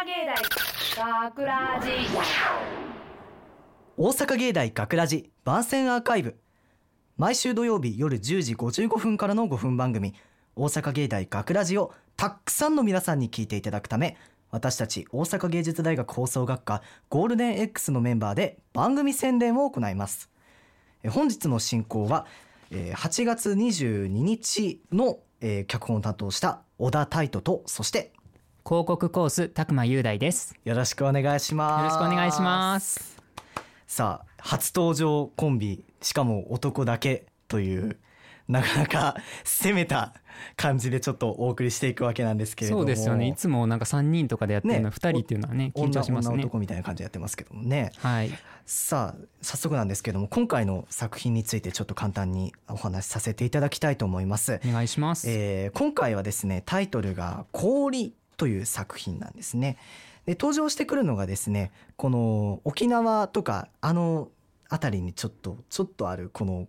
大学ラジ。大阪芸大学ラジ番宣アーカイブ。毎週土曜日夜10時55分からの5分番組。大阪芸大学ラジをたくさんの皆さんに聞いていただくため私たち大阪芸術大学放送学科ゴールデン X のメンバーで番組宣伝を行います。え本日の進行はえー8月22日のえ脚本を担当した小田泰斗とそして広告コース拓磨雄大です。よろしくお願いします。よろしくお願いします。さあ初登場コンビしかも男だけというなかなか攻めた感じでちょっとお送りしていくわけなんですけれども。そうですよね。いつもなんか3人とかでやってるのね2人っていうのはね緊張しますね。女女男みたいな感じでやってますけどもね。はい。さあ早速なんですけども今回の作品についてちょっと簡単にお話しさせていただきたいと思います、お願いします、えー今回はですねタイトルが「氷」という作品なんですね。で登場してくるのがですねこの沖縄とかあの辺りにちょっとちょっとあるこの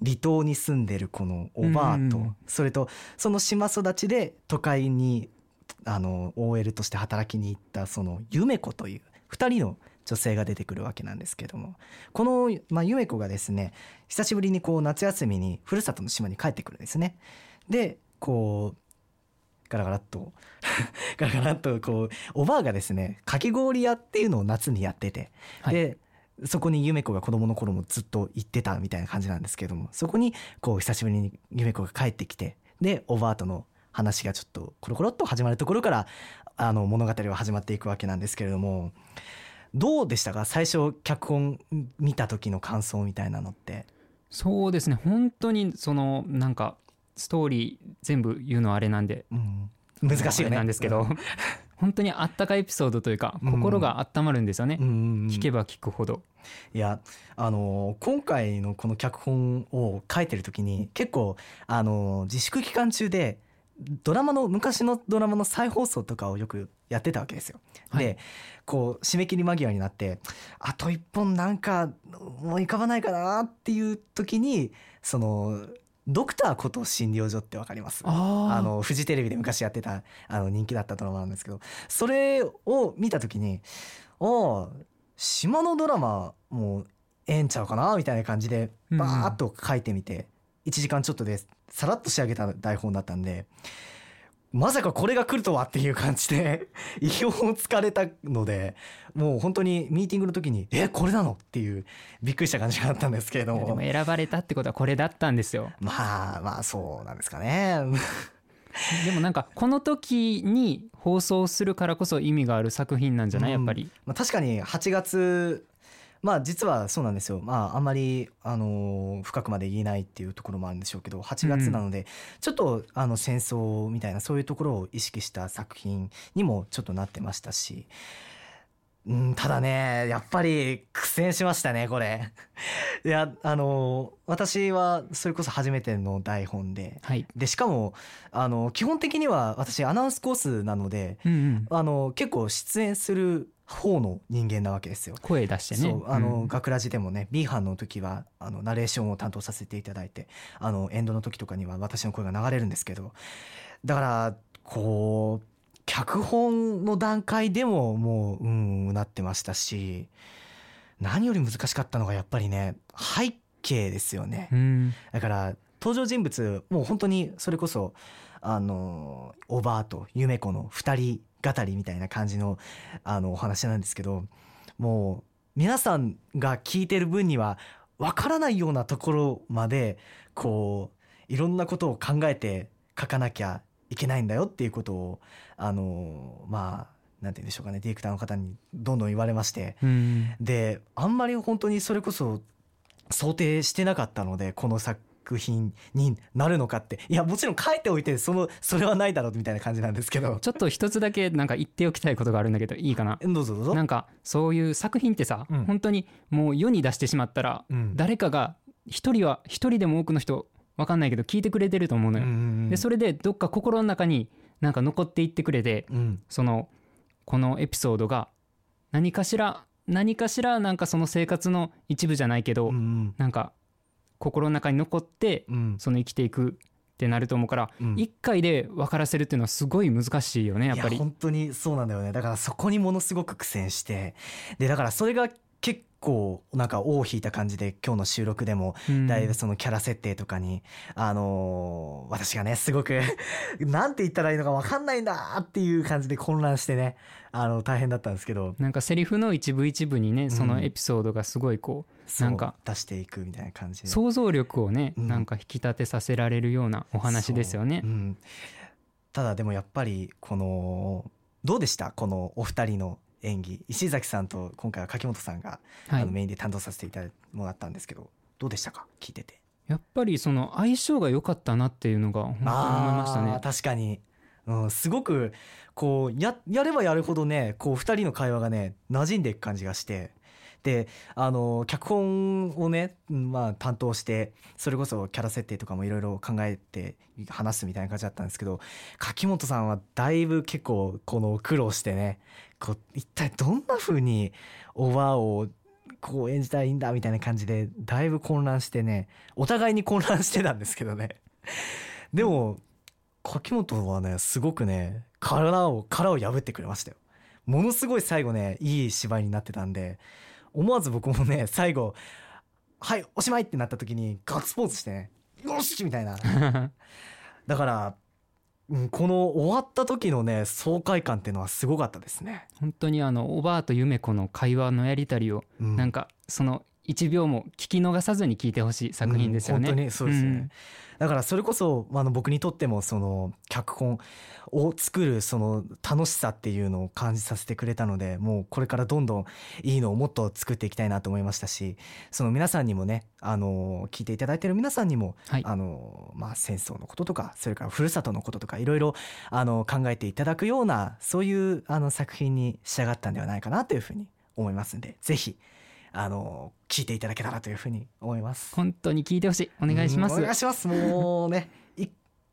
離島に住んでるこのおばあと、うんそれとその島育ちで都会にあの OL として働きに行ったその夢子という2人の女性が出てくるわけなんですけどもこの、まあ、夢子がですね久しぶりにこう夏休みにふるさとの島に帰ってくるんですね。でこうガラガラっと ガラガラっとこうおばあがですねかき氷屋っていうのを夏にやってて、はい。でそこに夢子が子供の頃もずっと行ってたみたいな感じなんですけどもそこにこう久しぶりに夢子が帰ってきてでおばあとの話がちょっとコロコロっと始まるところからあの物語は始まっていくわけなんですけれどもどうでしたか？最初脚本見た時の感想みたいなのって。そうですね。本当にそのなんかストーリー全部言うのはあれなんでうん。難しいよね。なんですけど、本当にあったかいエピソードというかうん。心が温まるんですよね、うんうんうん。聞けば聞くほど。いやあの今回のこの脚本を書いてる時に結構あの自粛期間中でドラマの昔のドラマの再放送とかをよくやってたわけですよ。はい。でこう締め切り間際になってあと一本なんか思い浮かばないかなっていう時にそのドクターこと診療所ってわかります？ああのフジテレビで昔やってたあの人気だったドラマなんですけどそれを見た時にああ島のドラマもうええんちゃうかなみたいな感じでうんバーッと書いてみて1時間ちょっとでさらっと仕上げた台本だったんでまさかこれが来るとはっていう感じで 意表をつかれたのでもう本当にミーティングの時に「えこれなの?」っていうびっくりした感じがあったんですけれどもでも選ばれたってことはこれだったんですよまあまあそうなんですかね。でもなんかこの時に放送するからこそ意味がある作品なんじゃない？やっぱり、まあ、確かに8月まあ実はそうなんですよまああんまり、あのー深くまで言えないっていうところもあるんでしょうけど8月なので、ちょっとあの戦争みたいなそういうところを意識した作品にもちょっとなってましたし。うん、ただねやっぱり苦戦しましたねこれ。いやあのー私はそれこそ初めての台本で。はい、でしかもあの基本的には私アナウンスコースなのでうんうん、あの結構出演する方の人間なわけですよ。声出してね。そうあの、うん。学ラジでもね B 班の時はあのナレーションを担当させていただいてあのエンドの時とかには私の声が流れるんですけど。だからこう脚本の段階でももううんなってましたし何より難しかったのがやっぱりね背景ですよね。うんだから登場人物もう本当にそれこそあのおばあと夢子の二人語りみたいな感じのあのお話なんですけどもう皆さんが聞いてる分にはわからないようなところまでこういろんなことを考えて書かなきゃいけないんだよっていうことをあのまあなんて言うんでしょうかねディレクターの方にどんどん言われまして。うん。であんまり本当にそれこそ想定してなかったのでこの作品になるのかって。いやもちろん書いておいてそのそれはないだろうみたいな感じなんですけど。ちょっと一つだけなんか言っておきたいことがあるんだけどいいかな？どうぞどうぞ。なんかそういう作品ってさ、うん。本当にもう世に出してしまったら、うん。誰かが一人は一人でも多くの人わかんないけど聞いてくれてると思うのよ、でそれれでどっか心の中になんか残っていってくれてうん。そのこのエピソードが何かしら何かしらなんかその生活の一部じゃないけど、うん。なんか心の中に残ってうん。その生きていくってなると思うから、うん。一回で分からせるっていうのはすごい難しいよねやっぱり。いや本当にそうなんだよね。だからそこにものすごく苦戦してでだからそれが結構なんか尾を引いた感じで今日の収録でもうん。だいぶそのキャラ設定とかに、あのー私がねすごく なんて言ったらいいのか分かんないんだっていう感じで混乱してねあの大変だったんですけど。なんかセリフの一部一部にねそのエピソードがすごいこう、そうなんか出していくみたいな感じで。想像力をね、うん。なんか引き立てさせられるようなお話ですよね。うん、ただでもやっぱりこのどうでした？このお二人の演技石崎さんと今回は柿本さんが、はい。あのメインで担当させていただいてもらったんですけどどうでしたか？聞いてて。やっぱりその相性が良かったなっていうのが本当に思いましたね。確かに、うん、すごくこうややればやるほどねこう二人の会話がね馴染んでいく感じがしてであの脚本をね、まあ、担当してそれこそキャラ設定とかもいろいろ考えて話すみたいな感じだったんですけど柿本さんはだいぶ結構この苦労してねこう一体どんな風におばあをこう演じたらいいんだみたいな感じでだいぶ混乱してねお互いに混乱してたんですけどね。でも柿本はねすごくね殻を殻を破ってくれましたよ。ものすごい最後ねいい芝居になってたんで思わず僕もね 最後「はいおしまい!」ってなった時にガッツポーズしてね「よし!」みたいな だから、うん、この終わった時のね爽快感っていうのはすごかったですね、本当にあのおばあと夢子の会話のやりたりを、うんなんかその1秒も聞き逃さずに聞いてほしい作品ですよね。うん本当にそうですよね、ん。だからそれこそあの僕にとってもその脚本を作るその楽しさっていうのを感じさせてくれたのでもうこれからどんどんいいのをもっと作っていきたいなと思いましたしその皆さんにもねあの聞いていただいてる皆さんにも、はい。あのまあ、戦争のこととかそれからふるさとのこととかいろいろあの考えていただくようなそういうあの作品に仕上がったんではないかなというふうに思いますんでぜひあの聞いていただけたらというふうに思います。本当に聞いてほしいお願いします。うんお願いします。もうね、い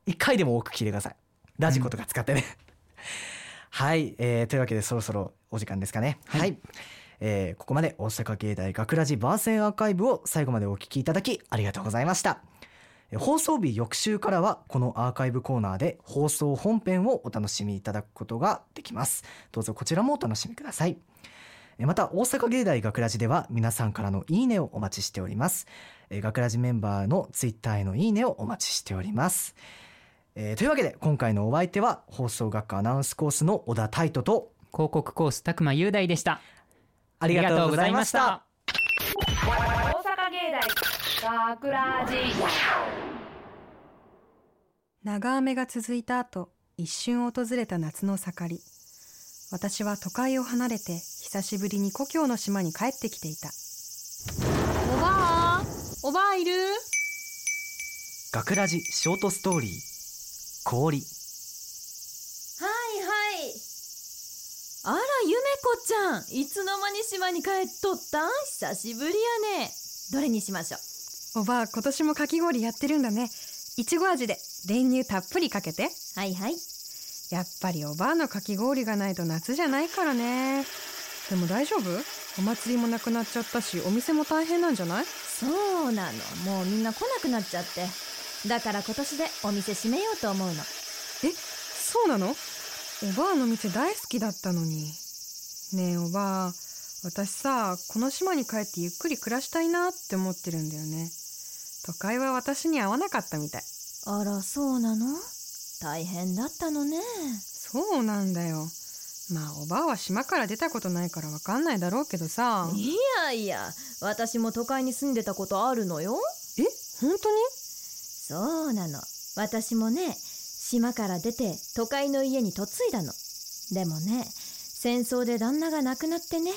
一回でも多く聞いてください。ラジコとか使ってね。はい、えーというわけでそろそろお時間ですかね。はい。えーここまで大阪芸大学ラジ番宣アーカイブを最後までお聞きいただきありがとうございました。えー放送日翌週からはこのアーカイブコーナーで放送本編をお楽しみいただくことができます。どうぞこちらもお楽しみください。えーまた大阪芸大学ラジでは皆さんからのいいねをお待ちしております。えー学ラジメンバーのツイッターへのいいねをお待ちしております。えーというわけで今回のお相手は放送学科アナウンスコースの小田泰斗と広告コース拓磨雄大でした。あありがとうございました。。大阪芸大学ラジ長雨が続いた後一瞬訪れた夏の盛り私は都会を離れて久しぶりに故郷の島に帰ってきていた。おばあおばあいる？学ラジショートストーリー。氷。はいはい。あらゆめこちゃんいつの間に島に帰っとった？ん久しぶりやね。どれにしましょう？おばあ今年もかき氷やってるんだね。いちご味で練乳たっぷりかけて。はいはいやっぱりおばあのかき氷がないと夏じゃないからね。でも大丈夫？お祭りもなくなっちゃったしお店も大変なんじゃない？そうなの。もうみんな来なくなっちゃって。だから今年でお店閉めようと思うの。え？そうなの？おばあの店大好きだったのに。ねえおばあ。私さこの島に帰ってゆっくり暮らしたいなって思ってるんだよね。都会は私に合わなかったみたい。あらそうなの？大変だったのね。そうなんだよ。まあおばあは島から出たことないからわかんないだろうけどさ。いやいや私も都会に住んでたことあるのよ。え？本当に？そうなの。私もね島から出て都会の家に嫁いだの。でもね戦争で旦那が亡くなってね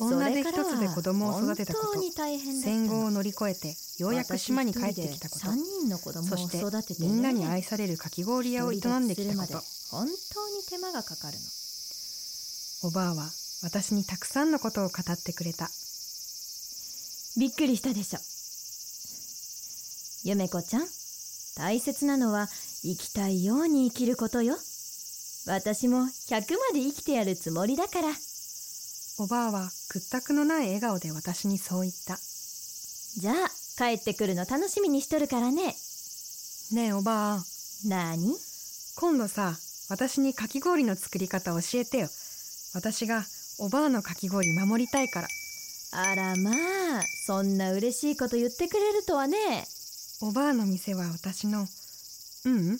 女手一つで子供を育てたこと戦後を乗り越えてようやく島に帰ってきたこと3人の子供をそして育てて、ね、みんなに愛されるかき氷屋を営んできたこと。本当に手間がかかるの。おばあは私にたくさんのことを語ってくれた。びっくりしたでしょ。ゆめこちゃん大切なのは生きたいように生きることよ。私も100まで生きてやるつもりだからおばあは屈託のない笑顔で私にそう言った。じゃあ帰ってくるの楽しみにしとるからね。ねえおばあ。なに？今度さ私にかき氷の作り方教えてよ。私がおばあのかき氷守りたいから。あらまあそんな嬉しいこと言ってくれるとはね。おばあの店は私のううん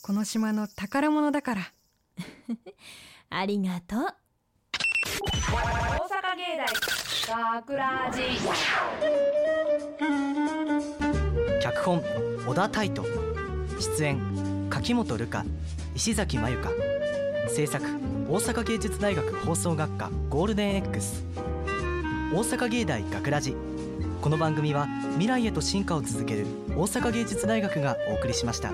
この島の宝物だから。ありがとう大阪芸大学ラジ脚本小田泰斗。出演柿本瑠香。石崎まゆか制作大阪芸術大学放送学科ゴールデン X 大阪芸大学ラジ。この番組は未来へと進化を続ける大阪芸術大学がお送りしました。